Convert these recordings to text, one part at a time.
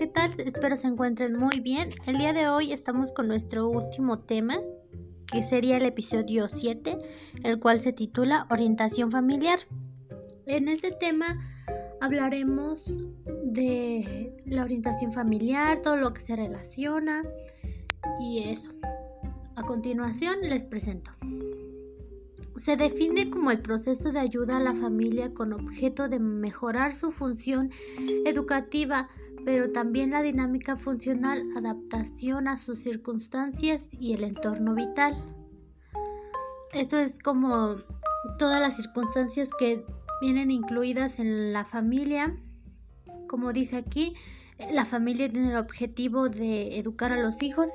¿qué tal? Espero se encuentren muy bien. El día de hoy estamos con nuestro último tema, que sería el episodio 7, el cual se titula Orientación familiar. En este tema hablaremos de la orientación familiar, todo lo que se relaciona y eso. A continuación les presento. Se define como el proceso de ayuda a la familia con objeto de mejorar su función educativa, pero también la dinámica funcional, adaptación a sus circunstancias y el entorno vital. Esto es como todas las circunstancias que vienen incluidas en la familia. Como dice aquí, la familia tiene el objetivo de educar a los hijos.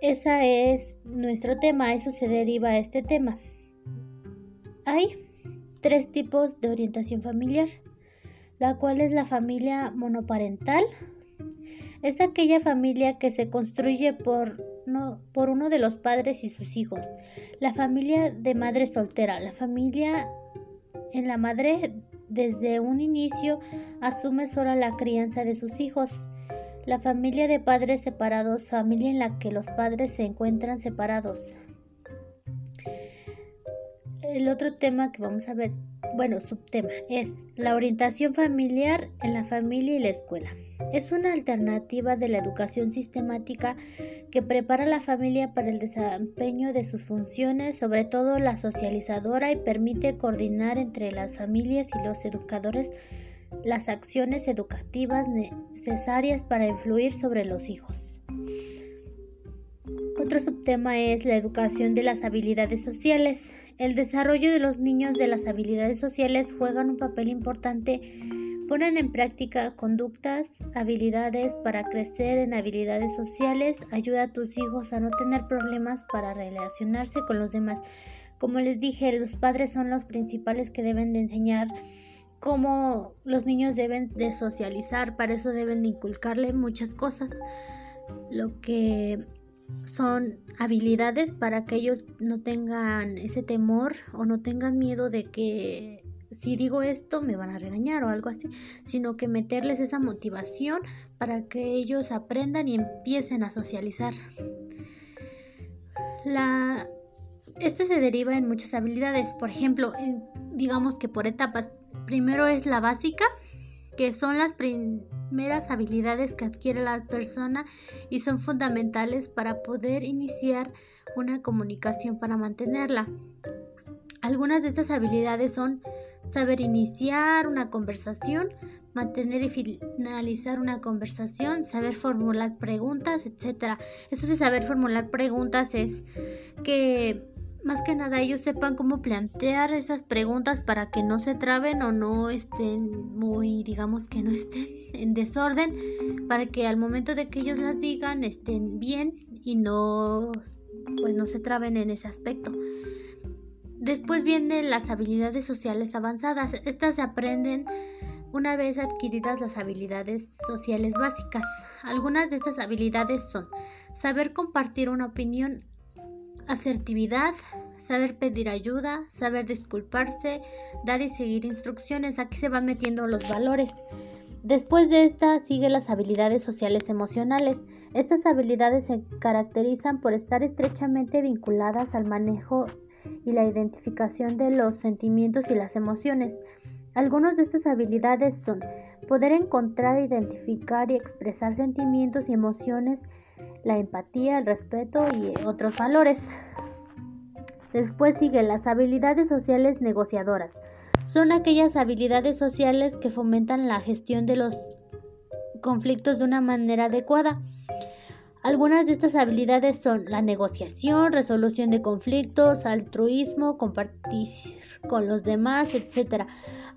Ese es nuestro tema, eso se deriva a este tema. Hay tres tipos de orientación familiar, la cual es la familia monoparental. Es aquella familia que se construye por, por uno de los padres y sus hijos. La familia de madre soltera. La familia en la madre desde un inicio asume sola la crianza de sus hijos. La familia de padres separados, familia en la que los padres se encuentran separados el otro tema que vamos a ver, bueno, subtema, es la orientación familiar en la familia y la escuela. Es una alternativa de la educación sistemática que prepara a la familia para el desempeño de sus funciones, sobre todo la socializadora, y permite coordinar entre las familias y los educadores las acciones educativas necesarias para influir sobre los hijos. Otro subtema es la educación de las habilidades sociales. El desarrollo de los niños de las habilidades sociales juegan un papel importante. Ponen en práctica conductas, habilidades para crecer en habilidades sociales, ayuda a tus hijos a no tener problemas para relacionarse con los demás. Como les dije, los padres son los principales que deben de enseñar cómo los niños deben de socializar, para eso deben de inculcarle muchas cosas. Lo que son habilidades para que ellos no tengan ese temor o no tengan miedo de que si digo esto me van a regañar o algo así, sino que meterles esa motivación para que ellos aprendan y empiecen a socializar. La, este se deriva en muchas habilidades, por ejemplo, digamos que por etapas. Primero es la básica, que son las primeras habilidades que adquiere la persona y son fundamentales para poder iniciar una comunicación para mantenerla. Algunas de estas habilidades son saber iniciar una conversación, mantener y finalizar una conversación, saber formular preguntas, etc. Eso de saber formular preguntas es que más que nada ellos sepan cómo plantear esas preguntas para que no se traben o no estén muy, digamos que no estén en desorden, para que al momento de que ellos las digan estén bien y no, pues no se traben en ese aspecto. Después vienen las habilidades sociales avanzadas. Estas se aprenden una vez adquiridas las habilidades sociales básicas. Algunas de estas habilidades son saber compartir una opinión asertividad, saber pedir ayuda, saber disculparse, dar y seguir instrucciones. Aquí se van metiendo los valores. Después de esta sigue las habilidades sociales emocionales. Estas habilidades se caracterizan por estar estrechamente vinculadas al manejo y la identificación de los sentimientos y las emociones. Algunas de estas habilidades son poder encontrar, identificar y expresar sentimientos y emociones la empatía, el respeto y otros valores. Después sigue las habilidades sociales negociadoras. Son aquellas habilidades sociales que fomentan la gestión de los conflictos de una manera adecuada. Algunas de estas habilidades son la negociación, resolución de conflictos, altruismo, compartir con los demás, etc.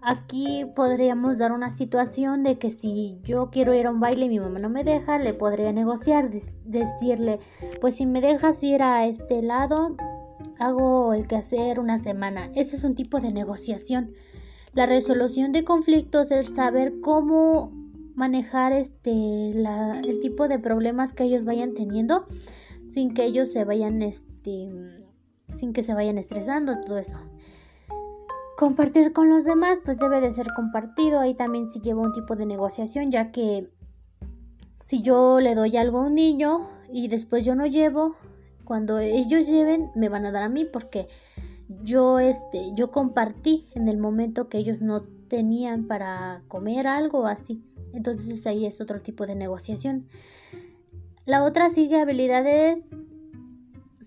Aquí podríamos dar una situación de que si yo quiero ir a un baile y mi mamá no me deja, le podría negociar, decirle, pues si me dejas ir a este lado, hago el quehacer una semana. Ese es un tipo de negociación. La resolución de conflictos es saber cómo manejar este el tipo de problemas que ellos vayan teniendo sin que ellos se vayan este sin que se vayan estresando todo eso compartir con los demás pues debe de ser compartido ahí también se lleva un tipo de negociación ya que si yo le doy algo a un niño y después yo no llevo, cuando ellos lleven me van a dar a mí porque yo este yo compartí en el momento que ellos no tenían para comer algo así. Entonces ahí es otro tipo de negociación. La otra sigue habilidades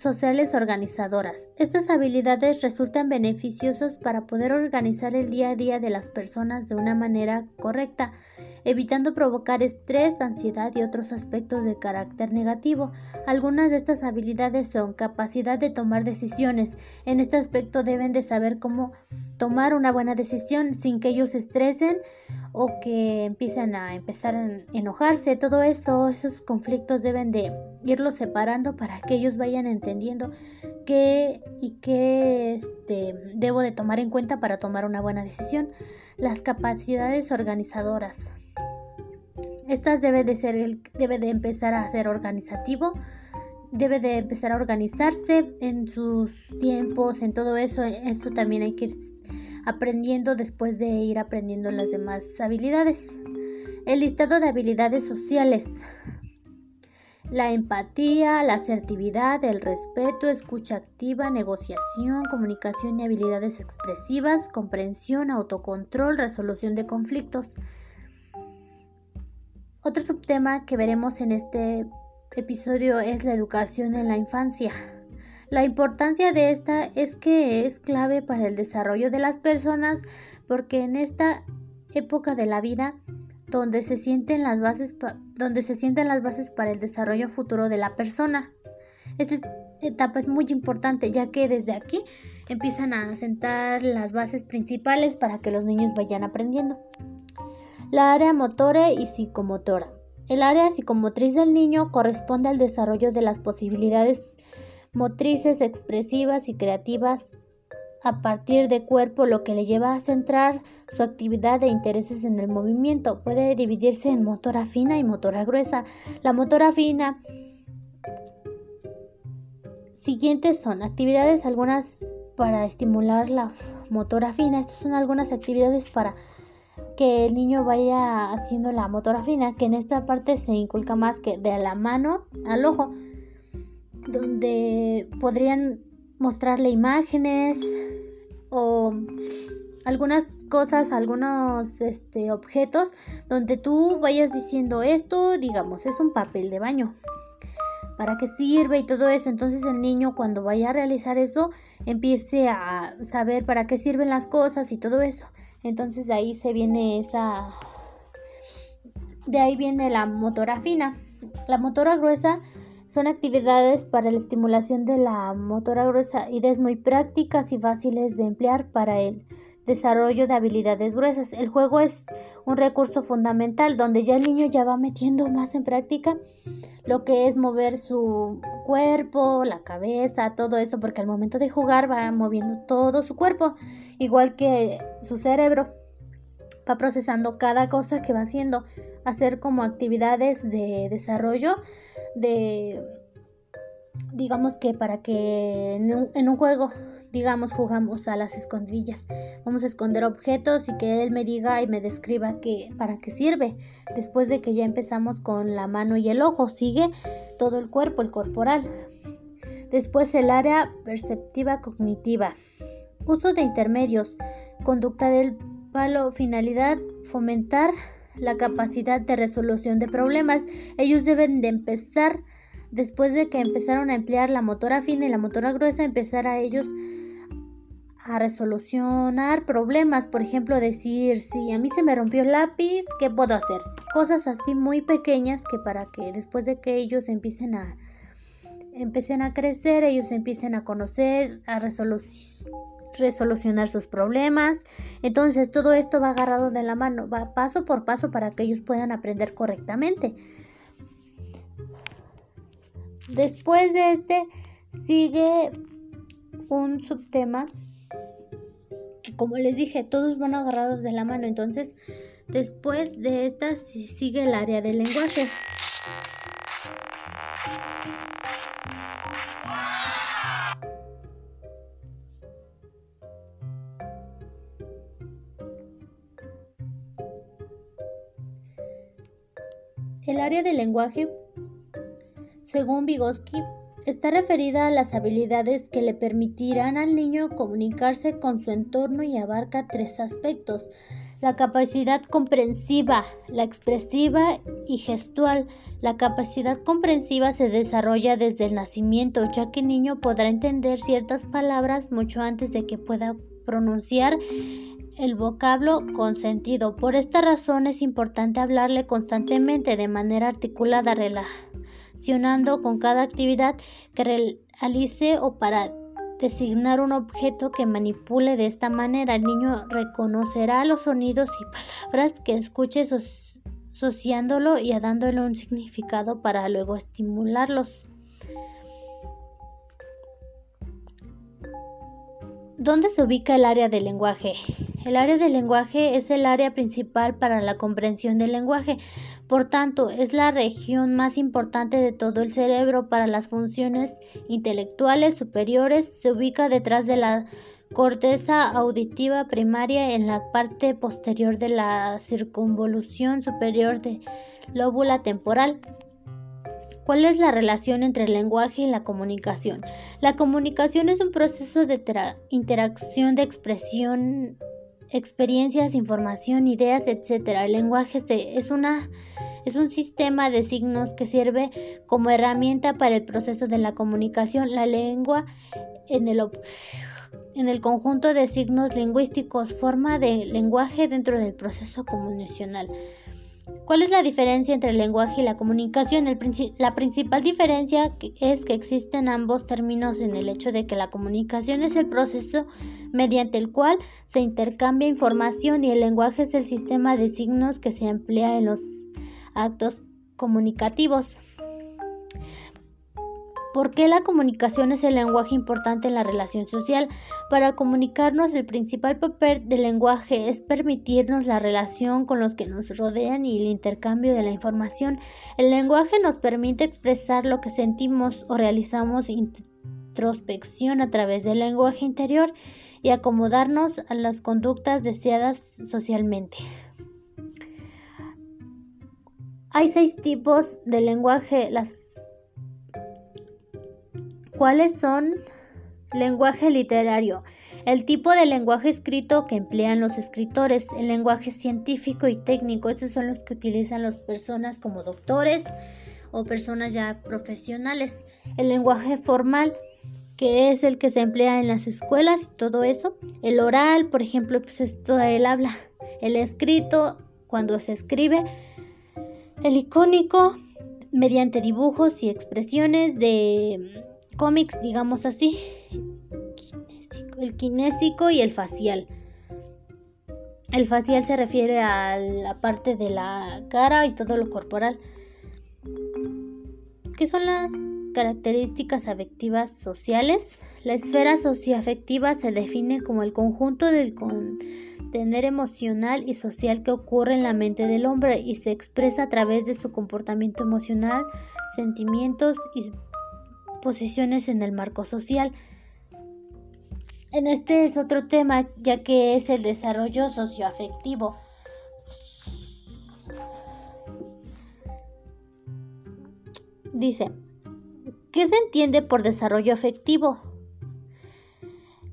sociales organizadoras. Estas habilidades resultan beneficiosas para poder organizar el día a día de las personas de una manera correcta, evitando provocar estrés, ansiedad y otros aspectos de carácter negativo. Algunas de estas habilidades son capacidad de tomar decisiones. En este aspecto deben de saber cómo tomar una buena decisión sin que ellos se estresen o que empiecen a empezar a enojarse, todo eso, esos conflictos deben de irlos separando para que ellos vayan entendiendo qué y qué este, debo de tomar en cuenta para tomar una buena decisión. Las capacidades organizadoras. Estas debe de ser debe de empezar a ser organizativo, debe de empezar a organizarse en sus tiempos, en todo eso. Esto también hay que ir aprendiendo después de ir aprendiendo las demás habilidades. El listado de habilidades sociales. La empatía, la asertividad, el respeto, escucha activa, negociación, comunicación y habilidades expresivas, comprensión, autocontrol, resolución de conflictos. Otro subtema que veremos en este episodio es la educación en la infancia. La importancia de esta es que es clave para el desarrollo de las personas porque en esta época de la vida donde se sienten las bases donde se sienten las bases para el desarrollo futuro de la persona. Esta etapa es muy importante ya que desde aquí empiezan a sentar las bases principales para que los niños vayan aprendiendo. La área motora y psicomotora. El área psicomotriz del niño corresponde al desarrollo de las posibilidades motrices, expresivas y creativas a partir de cuerpo, lo que le lleva a centrar su actividad e intereses en el movimiento. Puede dividirse en motora fina y motora gruesa. La motora fina siguientes son actividades algunas para estimular la motora fina. Estas son algunas actividades para que el niño vaya haciendo la motora fina, que en esta parte se inculca más que de la mano al ojo donde podrían mostrarle imágenes o algunas cosas, algunos este, objetos donde tú vayas diciendo esto, digamos, es un papel de baño. ¿Para qué sirve y todo eso? Entonces el niño cuando vaya a realizar eso empiece a saber para qué sirven las cosas y todo eso. Entonces de ahí se viene esa... De ahí viene la motora fina. La motora gruesa son actividades para la estimulación de la motora gruesa, ideas muy prácticas y fáciles de emplear para el desarrollo de habilidades gruesas. El juego es un recurso fundamental donde ya el niño ya va metiendo más en práctica lo que es mover su cuerpo, la cabeza, todo eso, porque al momento de jugar va moviendo todo su cuerpo, igual que su cerebro va procesando cada cosa que va haciendo, hacer como actividades de desarrollo de, digamos que para que en un, juego, digamos, jugamos a las escondillas. Vamos a esconder objetos y que él me diga y me describa que, para qué sirve. Después de que ya empezamos con la mano y el ojo, sigue todo el cuerpo, el corporal. Después el área perceptiva cognitiva. Uso de intermedios. Conducta del palo. Finalidad. Fomentar la capacidad de resolución de problemas. Ellos deben de empezar, después de que empezaron a emplear la motora fina y la motora gruesa, empezar a ellos a resolucionar problemas. Por ejemplo, decir, si a mí se me rompió el lápiz, ¿qué puedo hacer? Cosas así muy pequeñas que para que después de que ellos empiecen a empiecen a crecer, ellos empiecen a conocer, a resolucionar resolucionar sus problemas. Entonces todo esto va agarrado de la mano, va paso por paso para que ellos puedan aprender correctamente. Después de este sigue un subtema que como les dije, todos van agarrados de la mano. Entonces, después de esta sigue el área del lenguaje. El área del lenguaje, según Vygotsky, está referida a las habilidades que le permitirán al niño comunicarse con su entorno y abarca tres aspectos. La capacidad comprensiva, la expresiva y gestual. La capacidad comprensiva se desarrolla desde el nacimiento, ya que el niño podrá entender ciertas palabras mucho antes de que pueda pronunciar el vocablo con sentido. Por esta razón es importante hablarle constantemente de manera articulada, con cada actividad que realice o para designar un objeto que manipule de esta manera. El niño reconocerá los sonidos y palabras que escuche asociándolo y dándole un significado para luego estimularlos. ¿Dónde se ubica el área del lenguaje? El área del lenguaje es el área principal para la comprensión del lenguaje, por tanto, es la región más importante de todo el cerebro para las funciones intelectuales superiores. Se ubica detrás de la corteza auditiva primaria en la parte posterior de la circunvolución superior de lóbula temporal. ¿Cuál es la relación entre el lenguaje y la comunicación? La comunicación es un proceso de interacción de expresión, experiencias, información, ideas, etc. El lenguaje es, una, es un sistema de signos que sirve como herramienta para el proceso de la comunicación. La lengua en el, en el conjunto de signos lingüísticos forma de lenguaje dentro del proceso comunicacional. ¿Cuál es la diferencia entre el lenguaje y la comunicación? la principal diferencia es que existen ambos términos en el hecho de que la comunicación es el proceso mediante el cual se intercambia información y el lenguaje es el sistema de signos que se emplea en los actos comunicativos. ¿Por qué la comunicación es el lenguaje importante en la relación social? Para comunicarnos el principal papel del lenguaje es permitirnos la relación con los que nos rodean y el intercambio de la información. El lenguaje nos permite expresar lo que sentimos o realizamos introspección a través del lenguaje interior y acomodarnos a las conductas deseadas socialmente. Hay seis tipos de lenguaje. Las ¿Cuáles son? Lenguaje literario. El tipo de lenguaje escrito que emplean los escritores. El lenguaje científico y técnico. Estos son los que utilizan las personas como doctores o personas ya profesionales. El lenguaje formal que es el que se emplea en las escuelas y todo eso. El oral, por ejemplo, pues es toda el habla. El escrito, cuando se escribe. El icónico, mediante dibujos y expresiones de cómics, digamos así. El kinésico y el facial. El facial se refiere a la parte de la cara y todo lo corporal. ¿Qué son las características afectivas sociales? La esfera socioafectiva se define como el conjunto del contener emocional y social que ocurre en la mente del hombre y se expresa a través de su comportamiento emocional, sentimientos y posiciones en el marco social. En este es otro tema, ya que es el desarrollo socioafectivo. Dice, ¿qué se entiende por desarrollo afectivo?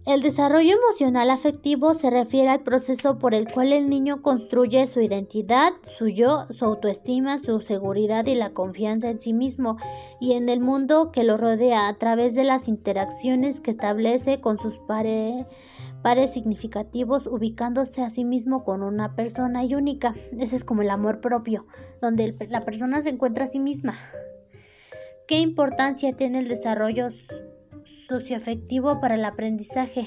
El desarrollo emocional afectivo se refiere al proceso por el cual el niño construye su identidad, su yo, su autoestima, su seguridad y la confianza en sí mismo y en el mundo que lo rodea a través de las interacciones que establece con sus pares, significativos, ubicándose a sí mismo con una persona y única. Ese es como el amor propio, donde la persona se encuentra a sí misma. ¿Qué importancia tiene el desarrollo socioafectivo para el aprendizaje.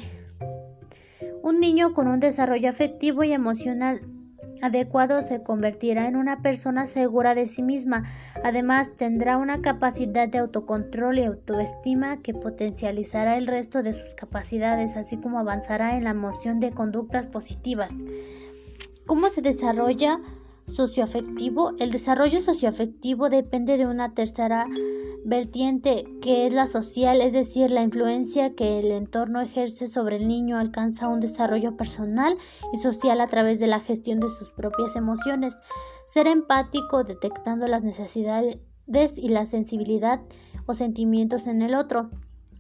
Un niño con un desarrollo afectivo y emocional adecuado se convertirá en una persona segura de sí misma. Además, tendrá una capacidad de autocontrol y autoestima que potencializará el resto de sus capacidades, así como avanzará en la moción de conductas positivas. ¿Cómo se desarrolla socioafectivo. El desarrollo socioafectivo depende de una tercera vertiente que es la social, es decir, la influencia que el entorno ejerce sobre el niño alcanza un desarrollo personal y social a través de la gestión de sus propias emociones. Ser empático detectando las necesidades y la sensibilidad o sentimientos en el otro.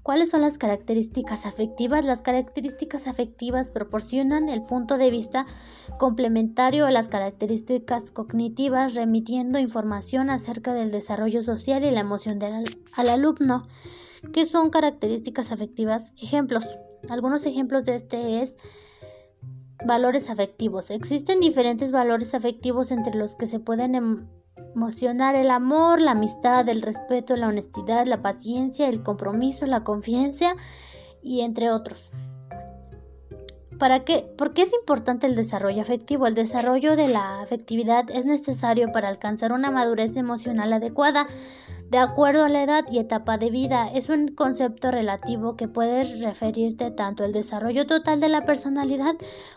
¿Cuáles son las características afectivas? Las características afectivas proporcionan el punto de vista complementario a las características cognitivas, remitiendo información acerca del desarrollo social y la emoción del al alumno. ¿Qué son características afectivas? Ejemplos. Algunos ejemplos de este es valores afectivos. Existen diferentes valores afectivos entre los que se pueden em emocionar el amor, la amistad, el respeto, la honestidad, la paciencia, el compromiso, la confianza y entre otros. ¿Para qué? ¿Por qué es importante el desarrollo afectivo? El desarrollo de la afectividad es necesario para alcanzar una madurez emocional adecuada de acuerdo a la edad y etapa de vida. Es un concepto relativo que puede referirte tanto al desarrollo total de la personalidad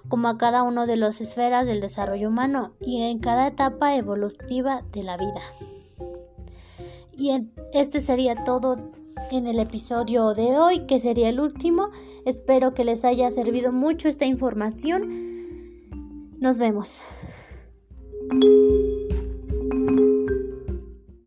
como a cada una de las esferas del desarrollo humano y en cada etapa evolutiva de la vida. Y este sería todo en el episodio de hoy, que sería el último. Espero que les haya servido mucho esta información. Nos vemos.